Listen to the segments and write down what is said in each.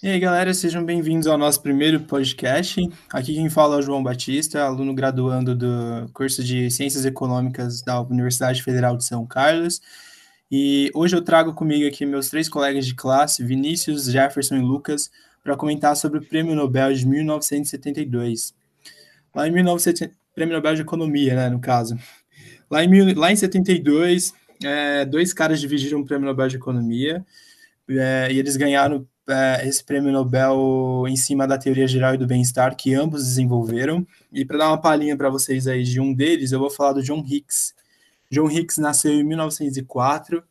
E aí, galera, sejam bem-vindos ao nosso primeiro podcast. Aqui quem fala é o João Batista, aluno graduando do curso de Ciências Econômicas da Universidade Federal de São Carlos. E hoje eu trago comigo aqui meus três colegas de classe, Vinícius, Jefferson e Lucas, para comentar sobre o Prêmio Nobel de 1972. Lá em 1970, Prêmio Nobel de Economia, né, no caso. Lá em, lá em 72, é, dois caras dividiram o Prêmio Nobel de Economia é, e eles ganharam é, esse prêmio Nobel em cima da teoria geral e do bem-estar que ambos desenvolveram. E para dar uma palhinha para vocês aí de um deles, eu vou falar do John Hicks. John Hicks nasceu em 1904.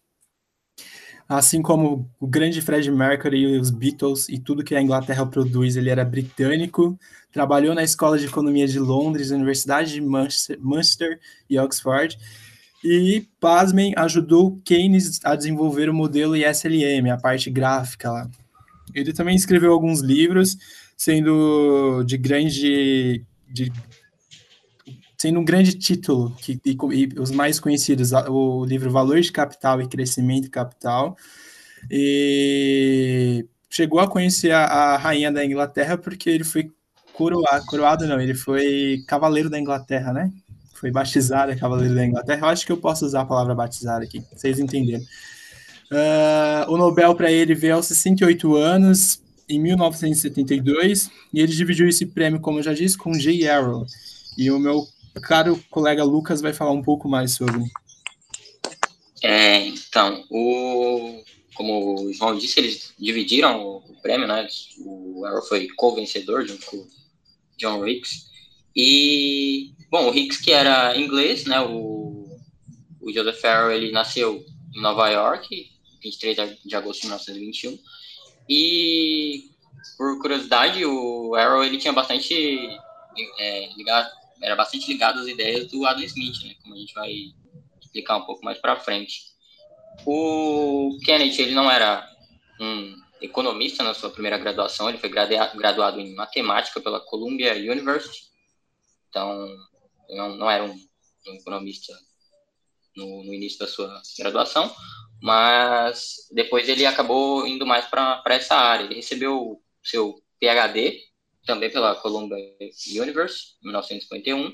Assim como o grande Fred Mercury e os Beatles e tudo que a Inglaterra produz, ele era britânico. Trabalhou na Escola de Economia de Londres, Universidade de Manchester e Oxford e, pasmem, ajudou Keynes a desenvolver o modelo ISLM, a parte gráfica lá. Ele também escreveu alguns livros, sendo de grande. De, sendo um grande título, que, e, e os mais conhecidos, o livro Valor de Capital e Crescimento Capital. E chegou a conhecer a, a rainha da Inglaterra porque ele foi coroado, coroado não, ele foi cavaleiro da Inglaterra, né? Foi batizado cavaleiro da Inglaterra. Eu acho que eu posso usar a palavra batizado aqui, vocês entenderam. Uh, o Nobel para ele veio aos 68 anos, em 1972, e ele dividiu esse prêmio, como eu já disse, com Jay Arrow. E o meu caro colega Lucas vai falar um pouco mais sobre. É, então, o, como o João disse, eles dividiram o, prêmio, né? O Arrow foi co-vencedor junto com John Hicks. E, bom, o Hicks, que era inglês, né? O, o Joseph Arrow, ele nasceu em Nova York, 23 de agosto de 1921. E, por curiosidade, o Arrow ele tinha bastante é, ligado, era bastante ligado às ideias do Adam Smith, né, como a gente vai explicar um pouco mais para frente. O Kennedy ele não era um economista na sua primeira graduação, ele foi graduado em matemática pela Columbia University, então não, não era um, um economista no, no, início da sua graduação, mas depois ele acabou indo mais para essa área. Ele recebeu seu PhD também pela Columbia University, em 1951,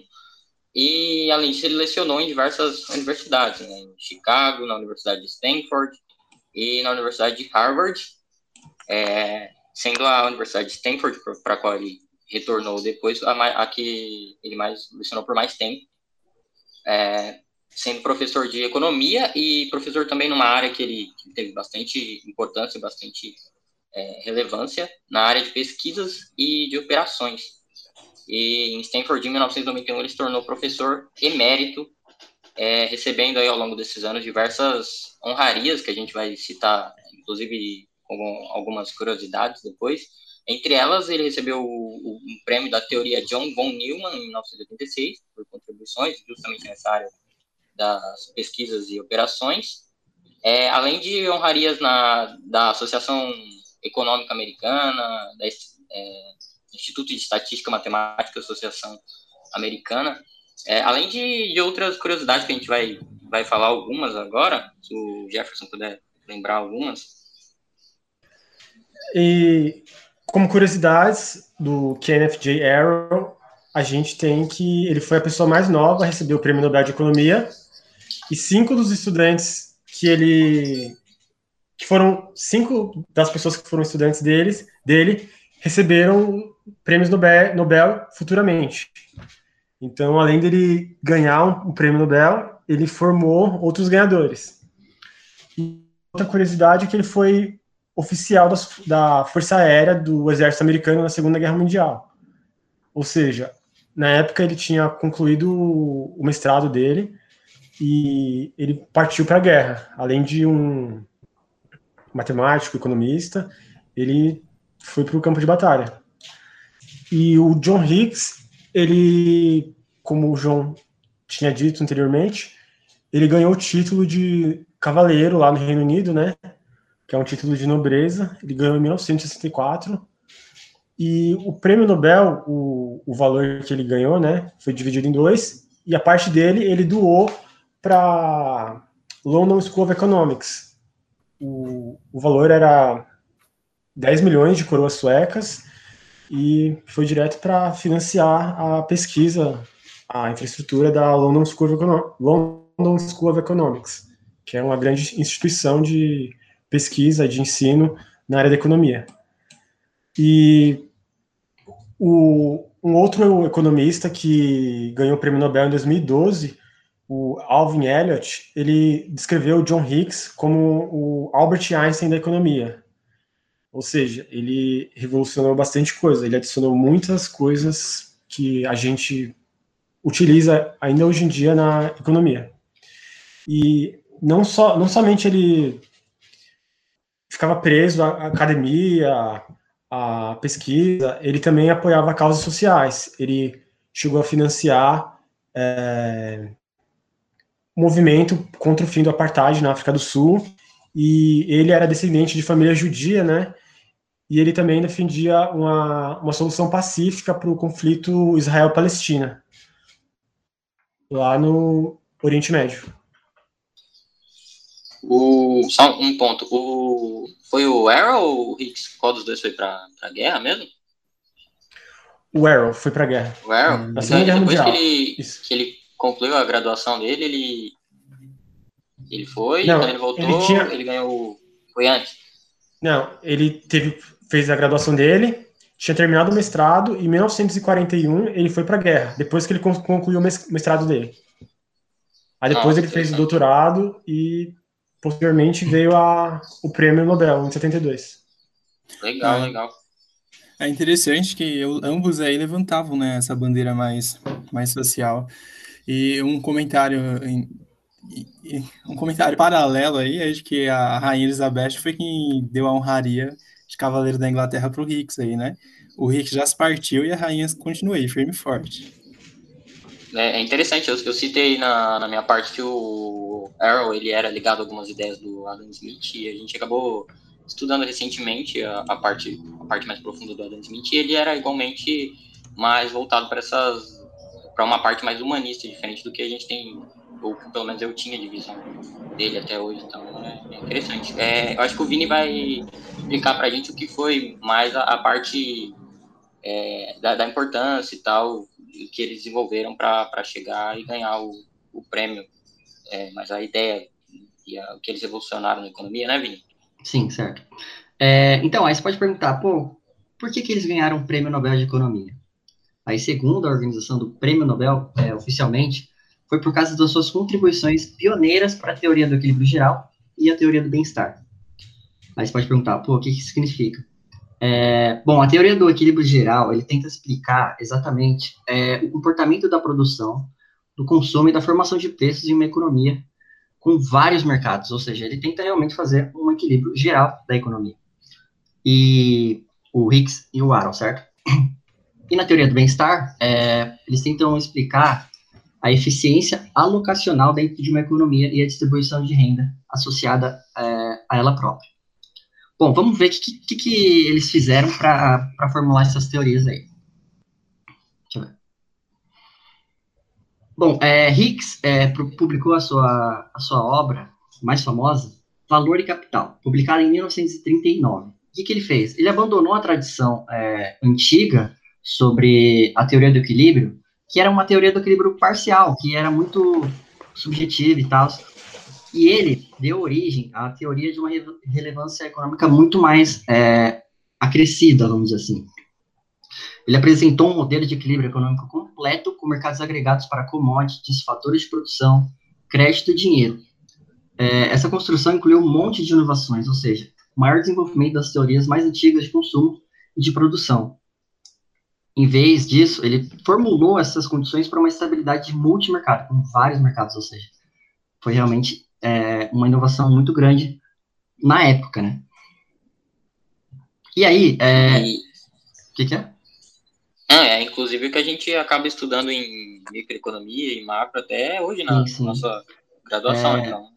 e além disso ele lecionou em diversas universidades, né, em Chicago, na Universidade de Stanford e na Universidade de Harvard, é, sendo a Universidade de Stanford para a qual ele retornou depois a, a, que ele mais lecionou por mais tempo. É, sendo professor de economia e professor também numa área que ele, teve bastante importância, bastante é, relevância, na área de pesquisas e de operações. E em Stanford, em 1991, ele se tornou professor emérito, é, recebendo aí ao longo desses anos diversas honrarias que a gente vai citar, inclusive com algumas curiosidades depois. Entre elas, ele recebeu o, um prêmio da teoria John von Neumann em 1986 por contribuições justamente nessa área das pesquisas e operações, é, além de honrarias na, da Associação Econômica Americana, da é, Instituto de Estatística Matemática Associação Americana, é, além de, de, outras curiosidades que a gente vai, vai falar algumas agora, se o Jefferson puder lembrar algumas. E como curiosidades do Kenneth J. Arrow, a gente tem que ele foi a pessoa mais nova a receber o Prêmio Nobel de Economia e cinco dos estudantes que ele que foram cinco das pessoas que foram estudantes deles dele receberam prêmios Nobel, Nobel futuramente. Então, além dele ganhar um, um prêmio Nobel, ele formou outros ganhadores. E outra curiosidade é que ele foi oficial das, da Força Aérea do Exército Americano na Segunda Guerra Mundial. Ou seja, na época ele tinha concluído o mestrado dele e ele partiu para a guerra. Além de um matemático, economista, ele foi para o campo de batalha. E o John Hicks, ele, como o João tinha dito anteriormente, ele ganhou o título de cavaleiro lá no Reino Unido, né? Que é um título de nobreza. Ele ganhou em 1964. E o prêmio Nobel, o, o valor que ele ganhou, né, foi dividido em dois. E a parte dele, ele doou para London School of Economics. O, o valor era 10 milhões de coroas suecas e foi direto para financiar a pesquisa, a infraestrutura da London School, of London School of Economics, que é uma grande instituição de pesquisa, de ensino na área da economia. E o, um outro economista que ganhou o prêmio Nobel em 2012, o Alvin Elliot, ele descreveu John Hicks como o Albert Einstein da economia. Ou seja, ele revolucionou bastante coisa, ele adicionou muitas coisas que a gente utiliza ainda hoje em dia na economia. E não só não somente ele ficava preso à academia, à pesquisa, ele também apoiava causas sociais. Ele chegou a financiar é, movimento contra o fim do apartheid na África do Sul, e ele era descendente de família judia, né? E ele também defendia uma, uma solução pacífica para o conflito Israel-Palestina, lá no Oriente Médio. O, só um ponto. O, foi o Arrow ou o Hicks? Qual dos dois foi para a guerra mesmo? O Arrow foi para a guerra. O Arrow? Hum, então, depois Mundial. que ele, que ele concluiu a graduação dele, ele, ele foi, Não, quando ele voltou, ele, tinha... ele ganhou. Foi antes? Não, ele teve, fez a graduação dele, tinha terminado o mestrado, e em 1941 ele foi para a guerra, depois que ele concluiu o mestrado dele. Aí depois Nossa, ele fez o doutorado e posteriormente veio a, o prêmio Nobel, em 72. Legal, é, legal. É interessante que eu, ambos aí levantavam né, essa bandeira mais, mais social. E um comentário um comentário paralelo aí é de que a Rainha Elizabeth foi quem deu a honraria de Cavaleiro da Inglaterra para o Hicks aí, né? O Hicks já se partiu e a Rainha continua aí, firme e forte. É, é interessante, eu, eu citei na, na minha parte que o Arrow ele era ligado a algumas ideias do Adam Smith e a gente acabou estudando recentemente a, a parte a parte mais profunda do Adam Smith e ele era igualmente mais voltado para essas para uma parte mais humanista, diferente do que a gente tem ou pelo menos eu tinha de visão dele até hoje, então é, é interessante. É, eu acho que o Vini vai explicar para a gente o que foi mais a, a parte é, da, da, importância e tal que eles desenvolveram para chegar e ganhar o, o prêmio. É, mas a ideia e a, o que eles revolucionaram na economia, né, Vini? Sim, certo. É, então, aí você pode perguntar, pô, por que, que eles ganharam o Prêmio Nobel de Economia? Aí, segundo a organização do Prêmio Nobel, é, oficialmente, foi por causa das suas contribuições pioneiras para a teoria do equilíbrio geral e a teoria do bem-estar. Aí você pode perguntar, pô, o que, que significa? É, bom, a teoria do equilíbrio geral, ele tenta explicar exatamente é, o comportamento da produção, do consumo e da formação de preços em uma economia com vários mercados, ou seja, ele tenta realmente fazer um equilíbrio geral da economia. E o Hicks e o Arrow, certo? E na teoria do bem-estar, é, eles tentam explicar a eficiência alocacional dentro de uma economia e a distribuição de renda associada é, a ela própria. Bom, vamos ver o que, que, que, eles fizeram para formular essas teorias aí. Deixa eu ver. Bom, é, Hicks é, publicou a sua, a sua obra mais famosa, Valor e Capital, publicada em 1939. O que, que ele fez? Ele abandonou a tradição é, antiga sobre a teoria do equilíbrio, que era uma teoria do equilíbrio parcial, que era muito subjetiva e tal, e ele deu origem à teoria de uma relevância econômica muito mais é, acrescida, vamos dizer assim. Ele apresentou um modelo de equilíbrio econômico completo com mercados agregados para commodities, fatores de produção, crédito e dinheiro. É, essa construção incluiu um monte de inovações, ou seja, maior desenvolvimento das teorias mais antigas de consumo e de produção. Em vez disso, ele formulou essas condições para uma estabilidade de multimercado, com vários mercados, ou seja, foi realmente é, uma inovação muito grande na época, né? E aí, é... o que, que é? Ah, é, inclusive o que a gente acaba estudando em microeconomia e macro até hoje na sim, sim. nossa graduação, é, então.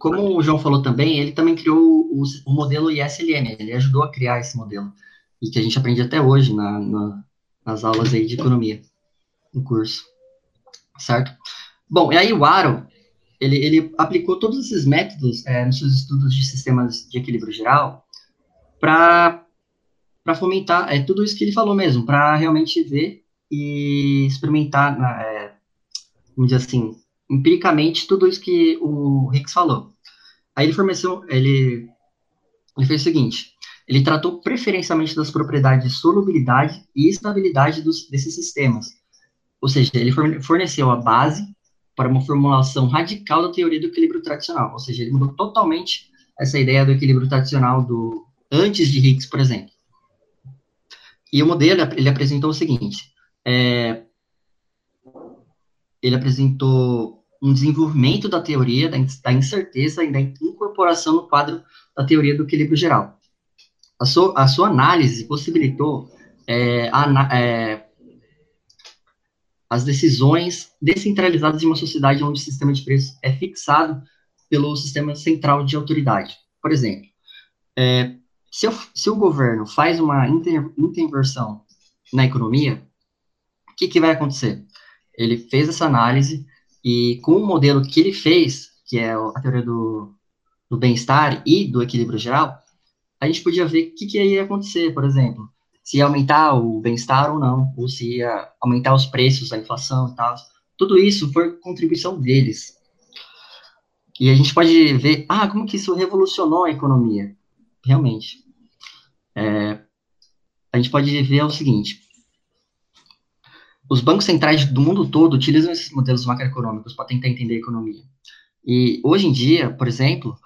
Como o João falou também, ele também criou o, o, modelo ISLM, ele ajudou a criar esse modelo, e que a gente aprende até hoje na, na, nas aulas aí de economia, no curso, certo? Bom, e aí o Aro, ele, ele aplicou todos esses métodos é, nos seus estudos de sistemas de equilíbrio geral para fomentar é tudo isso que ele falou mesmo, para realmente ver e experimentar, é, vamos dizer assim, empiricamente tudo isso que o Hicks falou. Aí ele forneceu, ele, ele fez o seguinte: ele tratou preferencialmente das propriedades de solubilidade e estabilidade dos, desses sistemas. Ou seja, ele forneceu a base para uma formulação radical da teoria do equilíbrio tradicional. Ou seja, ele mudou totalmente essa ideia do equilíbrio tradicional do antes de Higgs, por exemplo. E o modelo ele apresentou o seguinte: é, ele apresentou um desenvolvimento da teoria da, incerteza e da incorporação no quadro da teoria do equilíbrio geral. A sua, a sua análise possibilitou é, a, é, as decisões descentralizadas de uma sociedade onde o sistema de preços é fixado pelo sistema central de autoridade. Por exemplo, é, se, eu, se, o governo faz uma inter, na economia, o que, que vai acontecer? Ele fez essa análise e com o modelo que ele fez, que é a teoria do, do bem-estar e do equilíbrio geral, a gente podia ver o que, que ia acontecer, por exemplo, se ia aumentar o bem-estar ou não, ou se ia aumentar os preços, a inflação e tal. Tudo isso foi contribuição deles. E a gente pode ver, ah, como que isso revolucionou a economia? Realmente. É, a gente pode ver o seguinte, os bancos centrais do mundo todo utilizam esses modelos macroeconômicos para tentar entender a economia. E hoje em dia, por exemplo,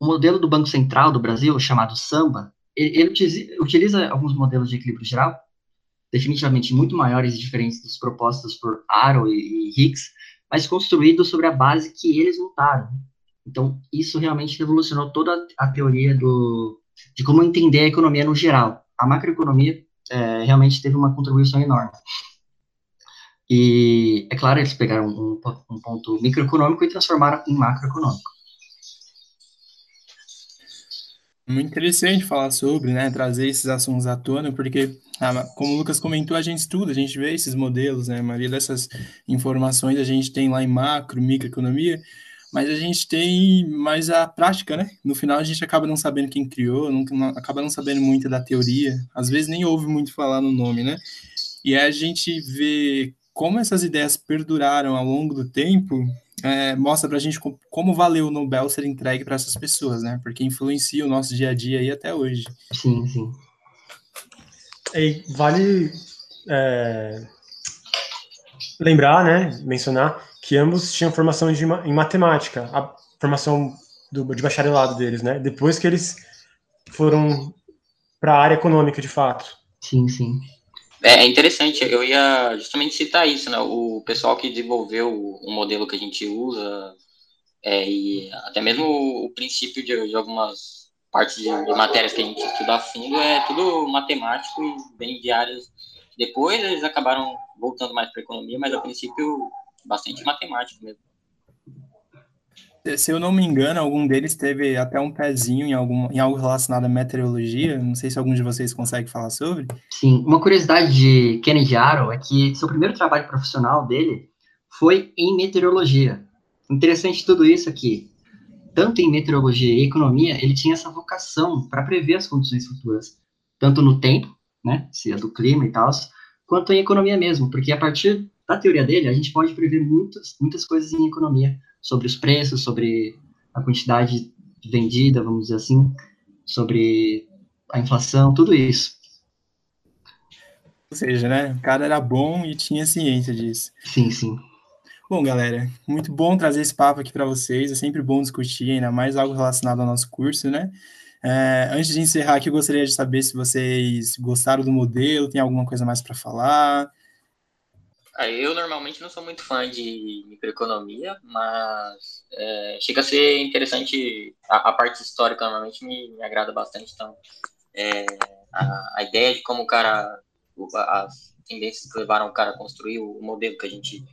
o modelo do Banco Central do Brasil, chamado Samba, ele, utiliza, alguns modelos de equilíbrio geral, definitivamente muito maiores e diferentes dos propostos por Arrow e, e Hicks, mas construídos sobre a base que eles montaram. Então, isso realmente revolucionou toda a teoria do, de como entender a economia no geral. A macroeconomia é, realmente teve uma contribuição enorme. E, é claro, eles pegaram um, um ponto microeconômico e transformaram em macroeconômico. Muito interessante falar sobre, né, trazer esses assuntos à tona, porque, ah, como o Lucas comentou, a gente estuda, a gente vê esses modelos, né, a maioria dessas informações a gente tem lá em macro, microeconomia, mas a gente tem mais a prática, né? No final a gente acaba não sabendo quem criou, não, acaba não sabendo muito da teoria, às vezes nem ouve muito falar no nome, né? E a gente vê como essas ideias perduraram ao longo do tempo, é, mostra para a gente como valeu o Nobel ser entregue para essas pessoas, né? Porque influencia o nosso dia a dia aí até hoje. Sim, sim. E vale é, lembrar, né, mencionar que ambos tinham formação de, em matemática, a formação do, de bacharelado deles, né? Depois que eles foram para a área econômica, de fato. Sim, sim. É, é interessante, eu ia justamente citar isso, né? O pessoal que desenvolveu o modelo que a gente usa, é, e até mesmo o princípio de, de algumas partes de, de, matérias que a gente estuda a fundo é tudo matemático e vem de áreas. Depois eles acabaram voltando mais para economia, mas a princípio bastante matemático mesmo se eu não me engano, algum deles teve até um pezinho em, algum, em algo relacionado à meteorologia. Não sei se algum de vocês consegue falar sobre. Sim, uma curiosidade de Kennedy Arrow é que seu primeiro trabalho profissional dele foi em meteorologia. Interessante tudo isso aqui. Tanto em meteorologia e economia, ele tinha essa vocação para prever as condições futuras, tanto no tempo, né, se é do clima e tal, quanto em economia mesmo, porque a partir da teoria dele, a gente pode prever muitas, muitas coisas em economia, sobre os preços, sobre a quantidade vendida, vamos dizer assim, sobre a inflação, tudo isso. Ou seja, né, o cara era bom e tinha ciência disso. Sim, sim. Bom, galera, muito bom trazer esse papo aqui para vocês. É sempre bom discutir, ainda mais algo relacionado ao nosso curso, né? É, antes de encerrar aqui, eu gostaria de saber se vocês gostaram do modelo, tem alguma coisa mais para falar. Eu normalmente não sou muito fã de microeconomia, mas é, chega a ser interessante. A, a, parte histórica normalmente me, me agrada bastante. Então, é, a, a, ideia de como o cara, as tendências que levaram o cara a construir o, modelo que a gente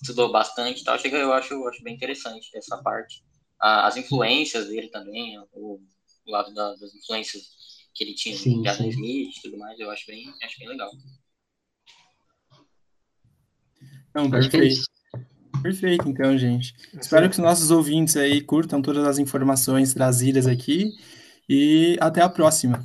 estudou bastante, tal, chega, eu acho, acho bem interessante essa parte. as influências dele também, o, o lado da, das influências que ele tinha sim, de Adam Smith e tudo mais, eu acho bem, acho bem legal. Não, é perfeito. Perfeito, então, gente. Espero que os nossos ouvintes aí curtam todas as informações trazidas aqui e até a próxima.